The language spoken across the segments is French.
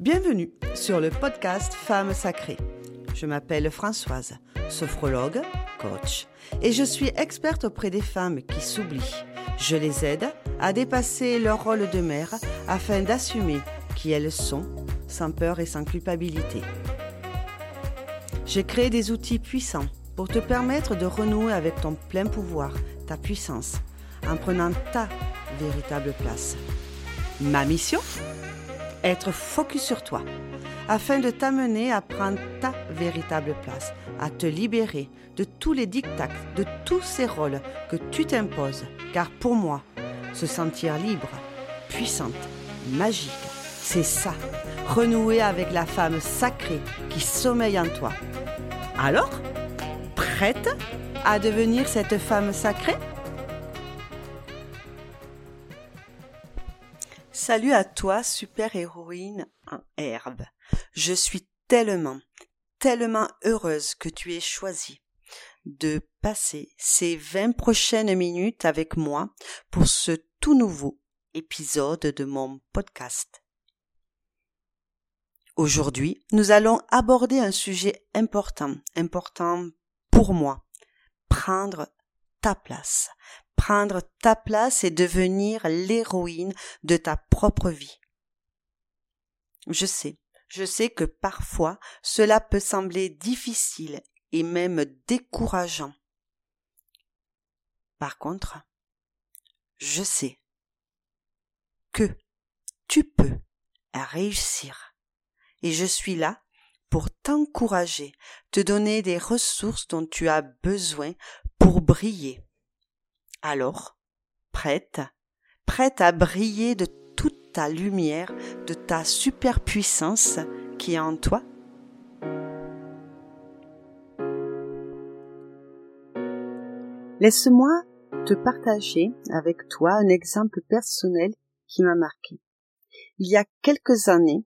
Bienvenue sur le podcast Femmes sacrées. Je m'appelle Françoise, sophrologue, coach, et je suis experte auprès des femmes qui s'oublient. Je les aide à dépasser leur rôle de mère afin d'assumer qui elles sont, sans peur et sans culpabilité. J'ai créé des outils puissants pour te permettre de renouer avec ton plein pouvoir, ta puissance, en prenant ta véritable place. Ma mission? Être focus sur toi, afin de t'amener à prendre ta véritable place, à te libérer de tous les dictats, de tous ces rôles que tu t'imposes. Car pour moi, se sentir libre, puissante, magique, c'est ça, renouer avec la femme sacrée qui sommeille en toi. Alors, prête à devenir cette femme sacrée? Salut à toi, super héroïne en herbe. Je suis tellement, tellement heureuse que tu aies choisi de passer ces 20 prochaines minutes avec moi pour ce tout nouveau épisode de mon podcast. Aujourd'hui, nous allons aborder un sujet important, important pour moi. Prendre ta place. Prendre ta place et devenir l'héroïne de ta propre vie. Je sais, je sais que parfois cela peut sembler difficile et même décourageant. Par contre, je sais que tu peux réussir et je suis là pour t'encourager, te donner des ressources dont tu as besoin pour briller. Alors, prête, prête à briller de toute ta lumière, de ta superpuissance qui est en toi? Laisse-moi te partager avec toi un exemple personnel qui m'a marqué. Il y a quelques années,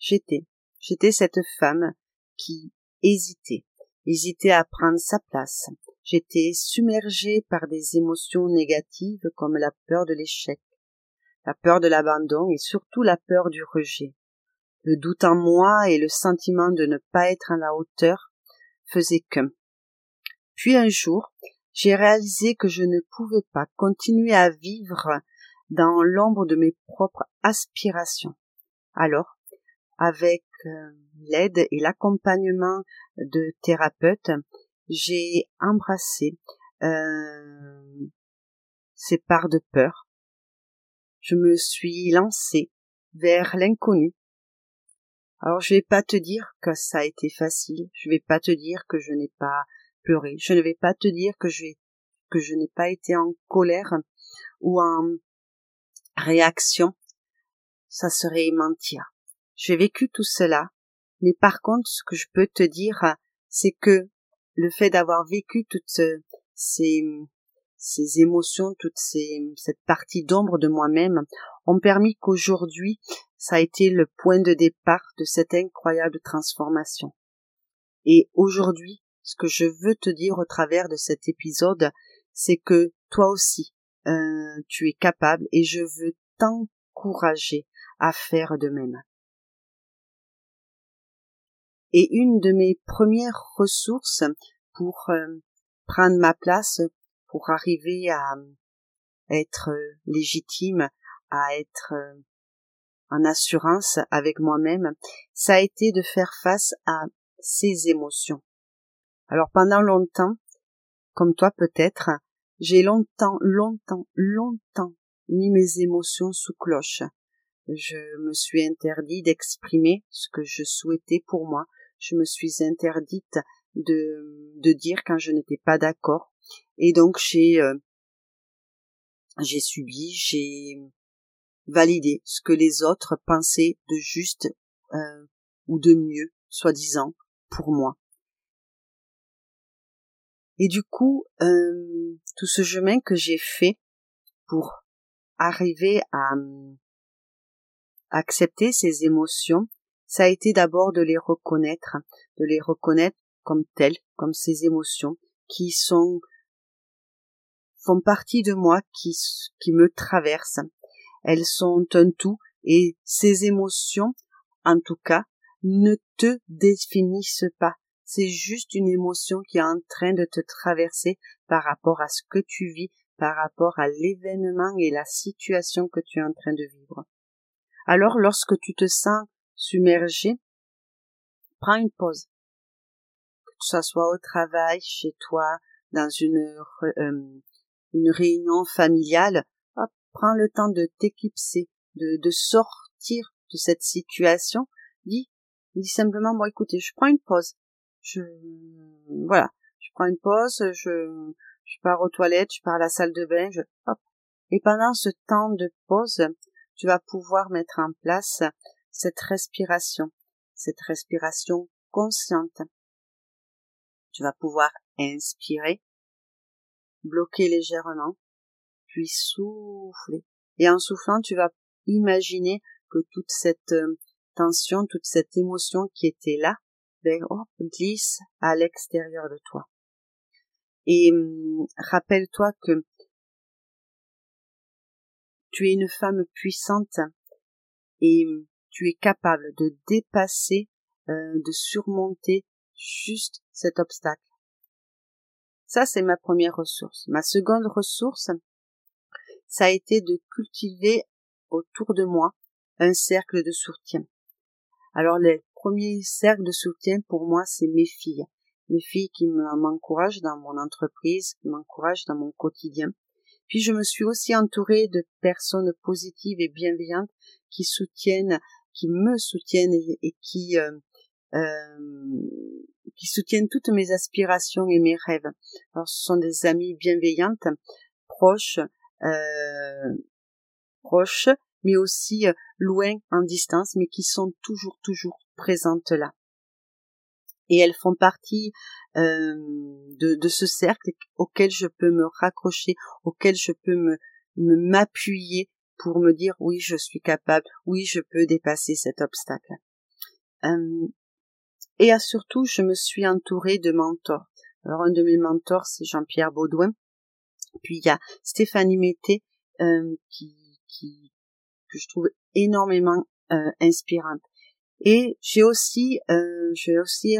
J'étais, j'étais cette femme qui hésitait, hésitait à prendre sa place. J'étais submergée par des émotions négatives comme la peur de l'échec, la peur de l'abandon et surtout la peur du rejet. Le doute en moi et le sentiment de ne pas être à la hauteur faisaient qu'un. Puis un jour, j'ai réalisé que je ne pouvais pas continuer à vivre dans l'ombre de mes propres aspirations. Alors, avec euh, l'aide et l'accompagnement de thérapeutes, j'ai embrassé euh, ces parts de peur. Je me suis lancée vers l'inconnu. Alors je vais pas te dire que ça a été facile, je vais pas te dire que je n'ai pas pleuré, je ne vais pas te dire que je que je n'ai pas été en colère ou en réaction. Ça serait mentir. J'ai vécu tout cela, mais par contre, ce que je peux te dire, c'est que le fait d'avoir vécu toutes ces, ces émotions, toute cette partie d'ombre de moi-même, ont permis qu'aujourd'hui, ça a été le point de départ de cette incroyable transformation. Et aujourd'hui, ce que je veux te dire au travers de cet épisode, c'est que toi aussi, euh, tu es capable et je veux t'encourager à faire de même. Et une de mes premières ressources pour euh, prendre ma place, pour arriver à être légitime, à être euh, en assurance avec moi-même, ça a été de faire face à ces émotions. Alors pendant longtemps, comme toi peut-être, j'ai longtemps, longtemps, longtemps mis mes émotions sous cloche. Je me suis interdit d'exprimer ce que je souhaitais pour moi, je me suis interdite de, dire quand je n'étais pas d'accord. Et donc j'ai euh, j'ai subi, j'ai validé ce que les autres pensaient de juste euh, ou de mieux, soi-disant, pour moi. Et du coup, euh, tout ce chemin que j'ai fait pour arriver à accepter ces émotions, ça a été d'abord de les reconnaître, de les reconnaître comme telles, comme ces émotions qui sont font partie de moi, qui, qui me traversent. Elles sont un tout et ces émotions en tout cas, ne te définissent pas. C'est juste une émotion qui est en train de te traverser par rapport à ce que tu vis, par rapport à l'événement et la situation que tu es en train de vivre. Alors, lorsque tu te sens submergé, prends une pause. Que ce soit au travail, chez toi, dans une, euh, une réunion familiale, prends le temps de t'éclipser, de, de sortir de cette situation. Dis, dis simplement, bon, écoutez, je prends une pause. Je, voilà, je prends une pause, je, je pars aux toilettes, je pars à la salle de bain, je, hop. Et pendant ce temps de pause, tu vas pouvoir mettre en place cette respiration, cette respiration consciente. Tu vas pouvoir inspirer, bloquer légèrement, puis souffler. Et en soufflant, tu vas imaginer que toute cette euh, tension, toute cette émotion qui était là, ben, glisse à l'extérieur de toi. Et hum, rappelle-toi que tu es une femme puissante et hum, tu es capable de dépasser, euh, de surmonter juste cet obstacle. Ça, c'est ma première ressource. Ma seconde ressource, ça a été de cultiver autour de moi un cercle de soutien. Alors, les premiers cercles de soutien pour moi, c'est mes filles. Mes filles qui m'encouragent dans mon entreprise, qui m'encouragent dans mon quotidien. Puis je me suis aussi entourée de personnes positives et bienveillantes qui soutiennent, qui me soutiennent et, qui euh, euh, qui soutiennent toutes mes aspirations et mes rêves. Alors ce sont des amies bienveillantes, proches, euh, proches, mais aussi loin en distance, mais qui sont toujours, toujours présentes là. Et elles font partie de, de, ce cercle auquel je peux me raccrocher, auquel je peux me m'appuyer pour me dire oui, je suis capable, oui, je peux dépasser cet obstacle. Euh, et surtout, je me suis entourée de mentors. Alors, un de mes mentors, c'est Jean-Pierre Baudouin, puis il y a Stéphanie Mété euh, qui, qui que je trouve énormément euh, inspirante. Et j'ai aussi j'ai aussi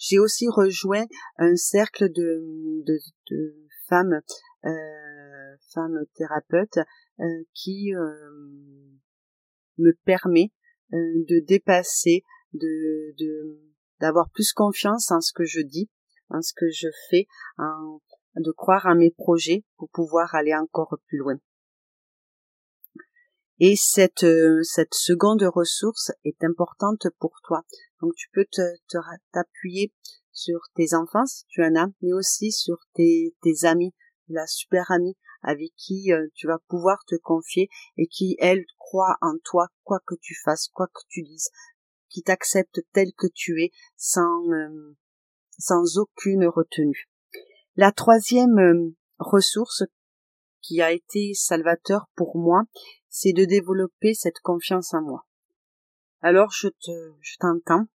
j'ai aussi rejoint un cercle de, de, de femmes euh, femmes thérapeutes euh, qui euh, me permet de dépasser de, de d'avoir plus confiance en ce que je dis, en ce que je fais, en, de croire à mes projets pour pouvoir aller encore plus loin. Et cette, euh, cette seconde ressource est importante pour toi. Donc tu peux te, t'appuyer sur tes enfants si tu en as, mais aussi sur tes, tes amis, la super amie avec qui euh, tu vas pouvoir te confier et qui, elle, croit en toi, quoi que tu fasses, quoi que tu dises, qui t'accepte tel que tu es sans, euh, sans aucune retenue. La troisième euh, ressource qui a été salvateur pour moi, c'est de développer cette confiance en moi. Alors je te, je t'entends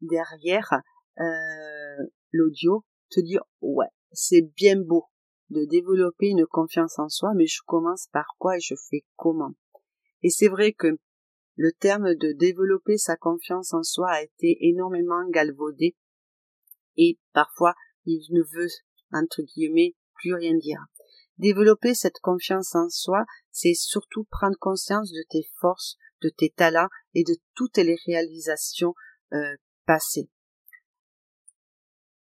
derrière euh, l'audio te dire ouais, c'est bien beau de développer une confiance en soi, mais je commence par quoi et je fais comment? Et c'est vrai que le terme de développer sa confiance en soi a été énormément galvaudé et parfois il ne veut, entre guillemets, plus rien dire. Développer cette confiance en soi, c'est surtout prendre conscience de tes forces, de tes talents et de toutes les réalisations euh, passées.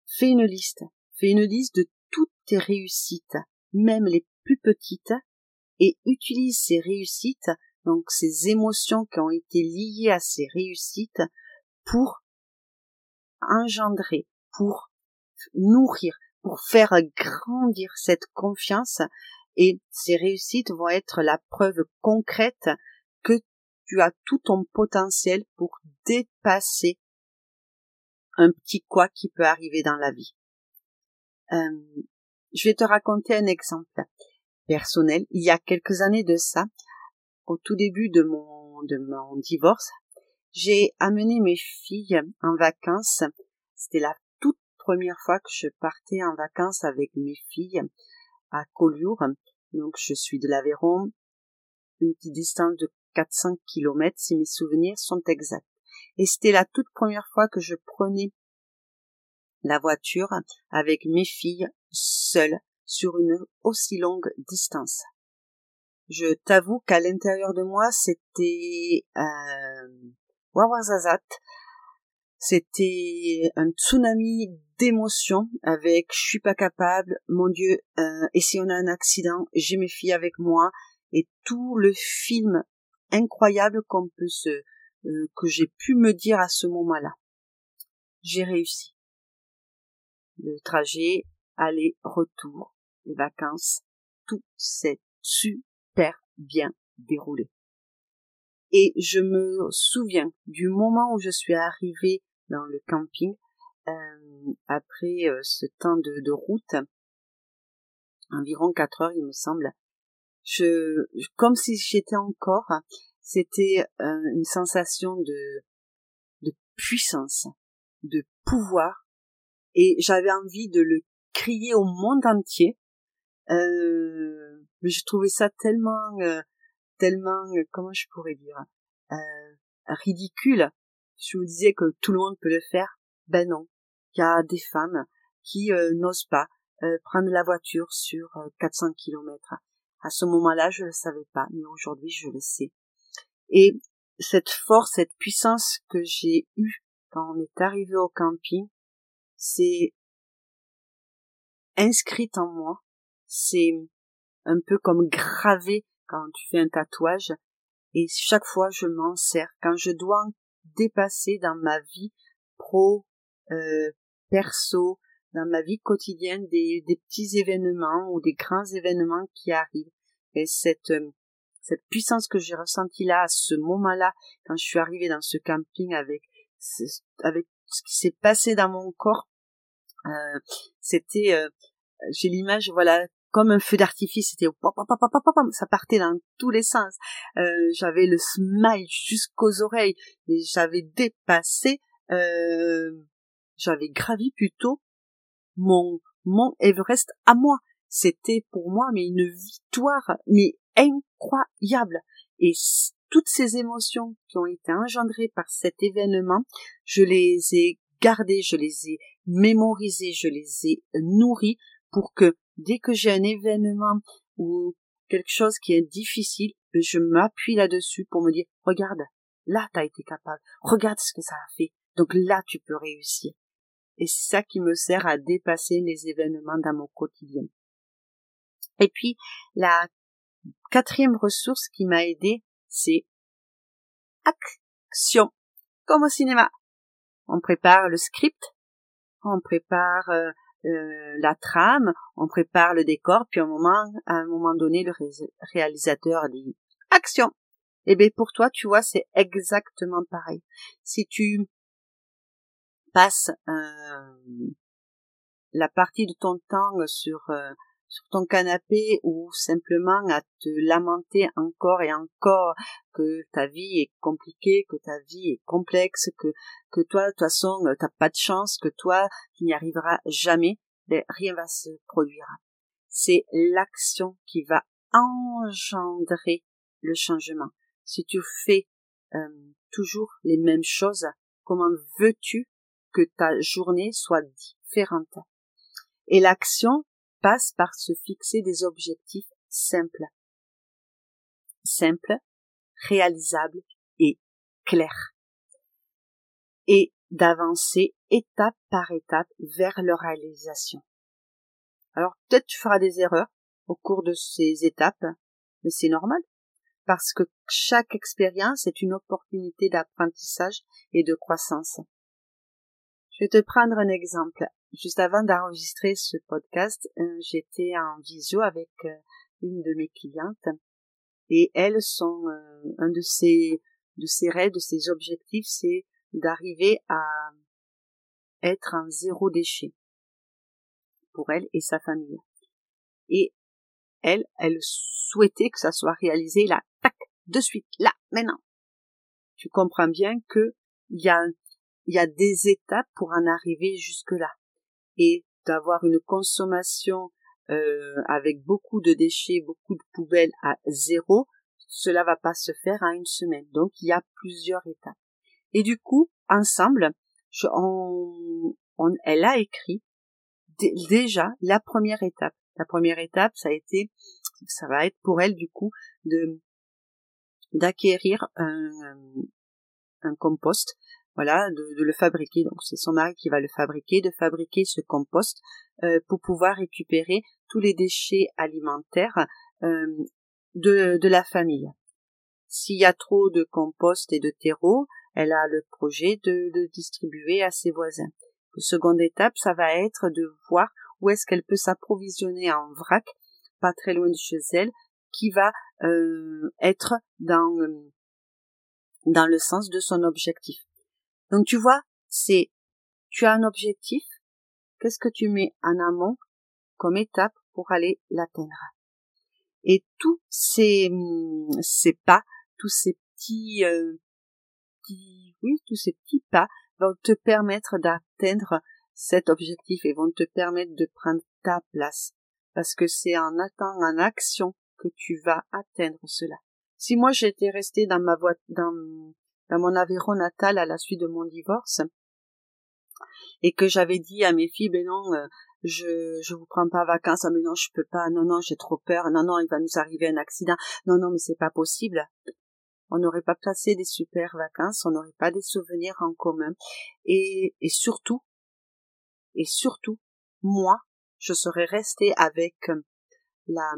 Fais une liste. Fais une liste de toutes tes réussites, même les plus petites, et utilise ces réussites donc ces émotions qui ont été liées à ces réussites pour engendrer, pour nourrir, pour faire grandir cette confiance et ces réussites vont être la preuve concrète tu as tout ton potentiel pour dépasser un petit quoi qui peut arriver dans la vie. Euh, je vais te raconter un exemple personnel. Il y a quelques années de ça, au tout début de mon, de mon divorce, j'ai amené mes filles en vacances. C'était la toute première fois que je partais en vacances avec mes filles à Collioure. Donc je suis de l'Aveyron, une petite distance de 400 km si mes souvenirs sont exacts. Et c'était la toute première fois que je prenais la voiture avec mes filles seules sur une aussi longue distance. Je t'avoue qu'à l'intérieur de moi, c'était euh, wawazazat, c'était un tsunami d'émotions avec je suis pas capable, mon Dieu, euh, et si on a un accident, j'ai mes filles avec moi, et tout le film incroyable qu'on peut se, euh, que j'ai pu me dire à ce moment-là. J'ai réussi. Le trajet, aller-retour, les vacances, tout s'est super bien déroulé. Et je me souviens du moment où je suis arrivée dans le camping, euh, après euh, ce temps de, de, route, environ quatre heures il me semble, je, comme si j'étais encore, c'était euh, une sensation de, de puissance, de pouvoir, et j'avais envie de le crier au monde entier. Euh, mais je trouvais ça tellement, euh, tellement, comment je pourrais dire, ridicule. Je me disais que tout le monde peut le faire. Ben non, il y a des femmes qui n'osent pas prendre la voiture sur 400 kilomètres. À ce moment-là, je ne le savais pas, mais aujourd'hui, je le sais. Et cette force, cette puissance que j'ai eue quand on est arrivé au camping, c'est inscrite en moi. C'est un peu comme gravé quand tu fais un tatouage. Et chaque fois, je m'en sers. Quand je dois dépasser dans ma vie pro, euh, perso, dans ma vie quotidienne, des, des petits événements ou des grands événements qui arrivent. Et cette, euh, cette puissance que j'ai ressentie là, à ce moment-là, quand je suis arrivée dans ce camping avec, avec ce qui s'est passé dans mon corps, euh, c'était, euh, j'ai l'image, voilà, comme un feu d'artifice, c'était ça partait dans tous les sens. Euh, j'avais le smile jusqu'aux oreilles, et j'avais dépassé, euh, j'avais gravi plutôt mon mon Everest à moi. C'était pour moi mais une victoire mais incroyable. Et toutes ces émotions qui ont été engendrées par cet événement, je les ai gardées, je les ai mémorisées, je les ai nourries pour que dès que j'ai un événement ou quelque chose qui est difficile, je m'appuie là-dessus pour me dire, regarde, là t'as été capable, regarde ce que ça a fait, donc là tu peux réussir. Et c'est ça qui me sert à dépasser les événements dans mon quotidien. Et puis, la quatrième ressource qui m'a aidé, c'est action. Comme au cinéma. On prépare le script, on prépare euh, euh, la trame, on prépare le décor, puis à un moment, donné, le réalisateur dit action. Eh bien pour toi, tu vois, c'est exactement pareil. Si tu passes euh, la partie de ton temps sur euh, sur ton canapé ou simplement à te lamenter encore et encore que ta vie est compliquée, que ta vie est complexe, que que toi de toute façon t'as pas de chance, que toi tu n'y arriveras jamais, ben, rien va se produire. C'est l'action qui va engendrer le changement. Si tu fais euh, toujours les mêmes choses, comment veux-tu que ta journée soit différente. Et l'action passe par se fixer des objectifs simples. Simples, réalisables et clairs. Et d'avancer étape par étape vers leur réalisation. Alors peut-être tu feras des erreurs au cours de ces étapes, mais c'est normal, parce que chaque expérience est une opportunité d'apprentissage et de croissance. Je vais te prendre un exemple. Juste avant d'enregistrer ce podcast, euh, j'étais en visio avec euh, une de mes clientes et elles sont euh, un de ses de ses rêves, de ses objectifs, c'est d'arriver à être en zéro déchet pour elle et sa famille. Et elle, elle souhaitait que ça soit réalisé là, tac, de suite, là, maintenant. Tu comprends bien que il y a il y a des étapes pour en arriver jusque-là. Et d'avoir une consommation euh, avec beaucoup de déchets, beaucoup de poubelles à zéro, cela va pas se faire en une semaine. Donc il y a plusieurs étapes. Et du coup, ensemble, je, on, elle a écrit déjà la première étape. La première étape, ça a été, ça va être pour elle du coup de d'acquérir un, un compost, voilà, de, de le fabriquer. Donc c'est son mari qui va le fabriquer, de fabriquer ce compost euh, pour pouvoir récupérer tous les déchets alimentaires euh, de, de la famille. S'il y a trop de compost et de terreau, elle a le projet de le distribuer à ses voisins. La seconde étape, ça va être de voir où est-ce qu'elle peut s'approvisionner en vrac, pas très loin de chez elle, qui va euh, être dans dans le sens de son objectif. Donc tu vois, c'est tu as un objectif, qu'est-ce que tu mets en amont comme étape pour aller l'atteindre? Et tous ces ces pas, tous ces petits euh, oui, tous ces petits pas vont te permettre d'atteindre cet objectif et vont te permettre de prendre ta place. Parce que c'est en attendant en action que tu vas atteindre cela. Si moi j'étais restée dans ma voie, dans, dans mon Aveyron natal à la suite de mon divorce, et que j'avais dit à mes filles, ben non, euh, je, je vous prends pas vacances, ah mais non, je peux pas, non, non, j'ai trop peur, non, non, il va nous arriver un accident, non, non, mais c'est pas possible. On n'aurait pas passé des super vacances, on n'aurait pas des souvenirs en commun. Et, et surtout, et surtout, moi, je serais restée avec la,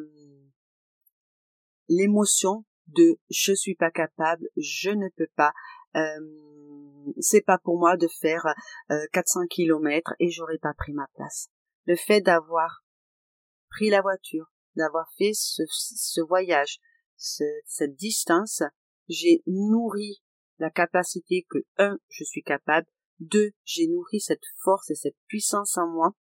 l'émotion de je suis pas capable, je ne peux pas, euh, c'est pas pour moi de faire euh, 400 kilomètres et j'aurais pas pris ma place. Le fait d'avoir pris la voiture, d'avoir fait ce, ce voyage, cette distance, j'ai nourri la capacité que un, je suis capable, deux, j'ai nourri cette force et cette puissance en moi,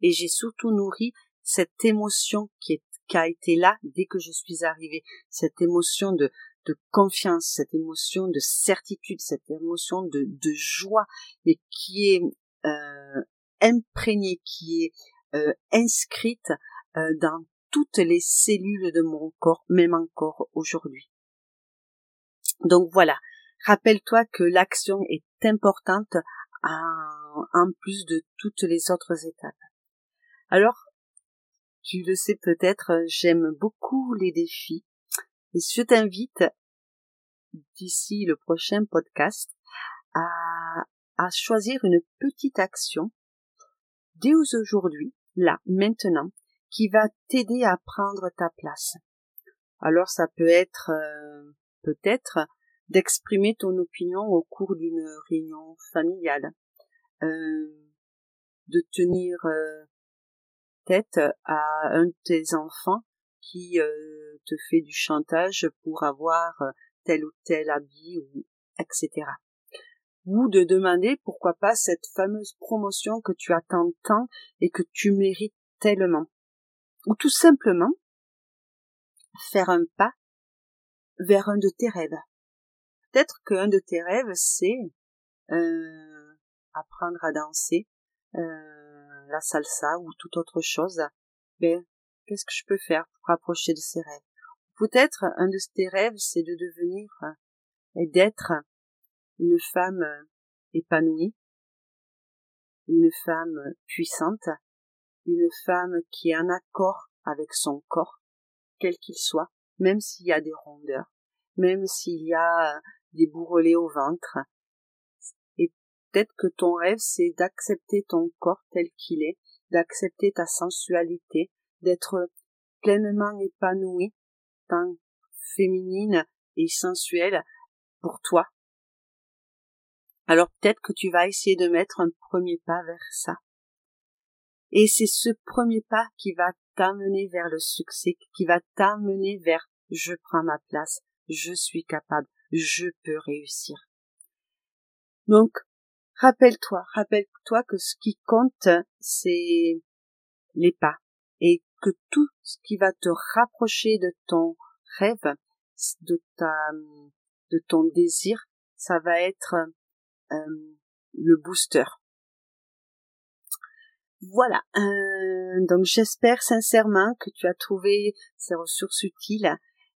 et j'ai surtout nourri cette émotion qui est qui a été là dès que je suis arrivée. Cette émotion de, confiance, cette émotion de certitude, cette émotion de, joie, et qui est euh, imprégnée, qui est euh, inscrite euh, dans toutes les cellules de mon corps, même encore aujourd'hui. Donc voilà, rappelle-toi que l'action est importante en, en plus de toutes les autres étapes. Alors, tu le sais peut-être, j'aime beaucoup les défis. Et je t'invite, d'ici le prochain podcast, à, choisir une petite action dès aujourd'hui, là, maintenant, qui va t'aider à prendre ta place. Alors ça peut être euh, peut-être d'exprimer ton opinion au cours d'une réunion familiale, euh, de tenir euh, tête à un de tes enfants qui euh, te fait du chantage pour avoir euh, tel ou tel habit ou etc. Ou de demander pourquoi pas cette fameuse promotion que tu attends tant et que tu mérites tellement. Ou tout simplement faire un pas vers un de tes rêves. Peut-être qu'un de tes rêves, c'est euh, apprendre à danser, la salsa ou toute autre chose, ben, qu'est-ce que je peux faire pour rapprocher de ces rêves? Peut-être un de tes rêves, c'est de devenir et d'être une femme épanouie, une femme puissante, une femme qui est en accord avec son corps, quel qu'il soit, même s'il y a des rondeurs, même s'il y a des bourrelets au ventre, Peut-être que ton rêve, c'est d'accepter ton corps tel qu'il est, d'accepter ta sensualité, d'être pleinement épanoui, tant féminine et sensuelle pour toi. Alors peut-être que tu vas essayer de mettre un premier pas vers ça. Et c'est ce premier pas qui va t'amener vers le succès, qui va t'amener vers je prends ma place, je suis capable, je peux réussir. Donc, Rappelle-toi, rappelle-toi que ce qui compte, c'est les pas et que tout ce qui va te rapprocher de ton rêve, de ta, de ton désir, ça va être euh, le booster. Voilà. Euh, donc j'espère sincèrement que tu as trouvé ces ressources utiles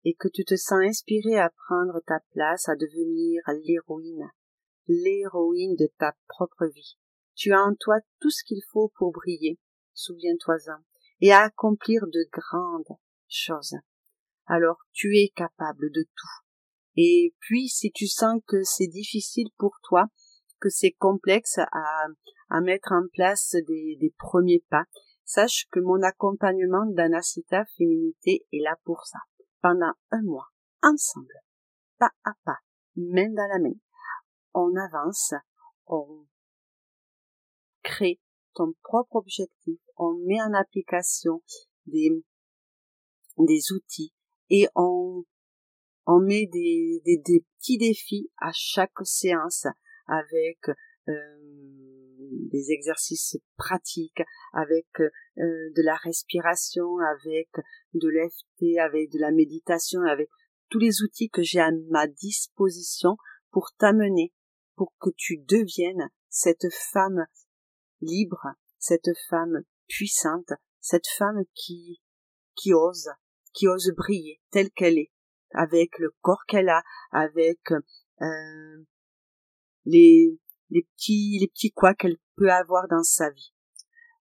et que tu te sens inspiré à prendre ta place, à devenir l'héroïne, l'héroïne de ta propre vie. Tu as en toi tout ce qu'il faut pour briller, souviens-toi-en, et accomplir de grandes choses. Alors tu es capable de tout. Et puis si tu sens que c'est difficile pour toi, que c'est complexe à, à mettre en place des, des premiers pas, sache que mon accompagnement d'Anacita Féminité est là pour ça. Pendant un mois, ensemble, pas à pas, main dans la main, on avance, on crée ton propre objectif, on met en application des, des outils et on, on met des, des, petits défis à chaque séance avec euh, des exercices pratiques, avec euh, de la respiration, avec de l'EFT, avec de la méditation, avec tous les outils que j'ai à ma disposition pour t'amener, pour que tu deviennes cette femme libre, cette femme puissante, cette femme qui, qui ose, qui ose briller telle qu'elle est, avec le corps qu'elle a, avec euh, les, les petits, les petits quoi qu'elle peut avoir dans sa vie.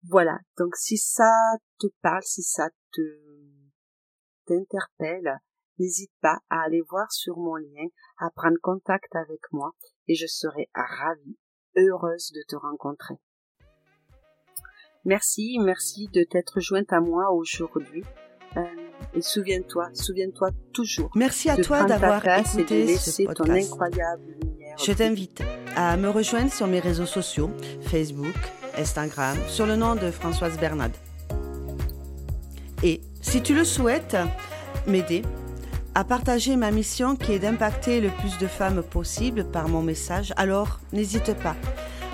Voilà. Donc si ça te parle, si ça te t'interpelle, n'hésite pas à aller voir sur mon lien, à prendre contact avec moi et je serai ravie, heureuse de te rencontrer. Merci, merci de t'être jointe à moi aujourd'hui. Euh, et souviens-toi, souviens-toi toujours. Merci à toi d'avoir écouté ce podcast. Je t'invite à me rejoindre sur mes réseaux sociaux, Facebook, Instagram, sur le nom de Françoise Bernade. Et si tu le souhaites, m'aider à partager ma mission qui est d'impacter le plus de femmes possible par mon message, alors n'hésite pas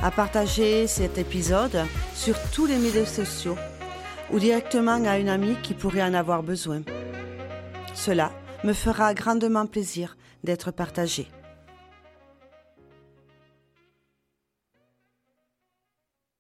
à partager cet épisode sur tous les médias sociaux ou directement à une amie qui pourrait en avoir besoin. Cela me fera grandement plaisir d'être partagé.